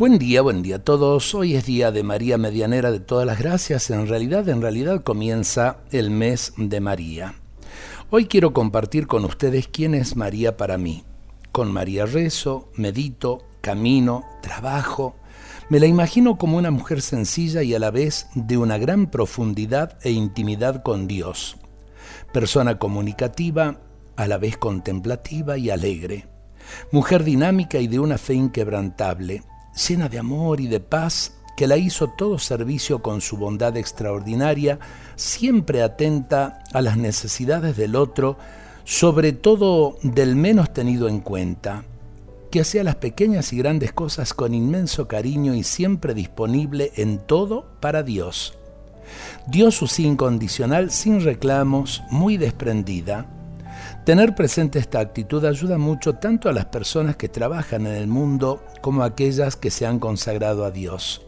Buen día, buen día a todos. Hoy es día de María Medianera de todas las gracias. En realidad, en realidad comienza el mes de María. Hoy quiero compartir con ustedes quién es María para mí. Con María rezo, medito, camino, trabajo. Me la imagino como una mujer sencilla y a la vez de una gran profundidad e intimidad con Dios. Persona comunicativa, a la vez contemplativa y alegre. Mujer dinámica y de una fe inquebrantable llena de amor y de paz, que la hizo todo servicio con su bondad extraordinaria, siempre atenta a las necesidades del otro, sobre todo del menos tenido en cuenta, que hacía las pequeñas y grandes cosas con inmenso cariño y siempre disponible en todo para Dios. Dio su sí incondicional sin reclamos, muy desprendida, Tener presente esta actitud ayuda mucho tanto a las personas que trabajan en el mundo como a aquellas que se han consagrado a Dios.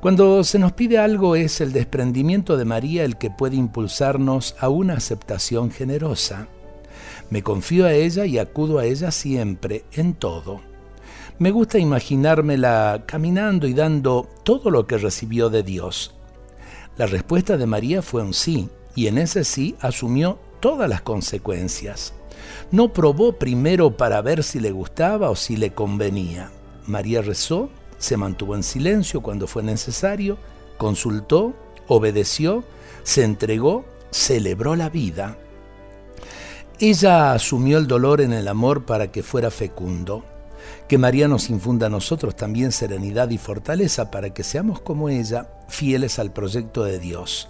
Cuando se nos pide algo es el desprendimiento de María el que puede impulsarnos a una aceptación generosa. Me confío a ella y acudo a ella siempre, en todo. Me gusta imaginármela caminando y dando todo lo que recibió de Dios. La respuesta de María fue un sí, y en ese sí asumió todas las consecuencias. No probó primero para ver si le gustaba o si le convenía. María rezó, se mantuvo en silencio cuando fue necesario, consultó, obedeció, se entregó, celebró la vida. Ella asumió el dolor en el amor para que fuera fecundo. Que María nos infunda a nosotros también serenidad y fortaleza para que seamos como ella, fieles al proyecto de Dios.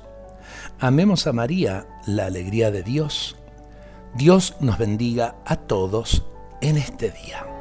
Amemos a María, la alegría de Dios. Dios nos bendiga a todos en este día.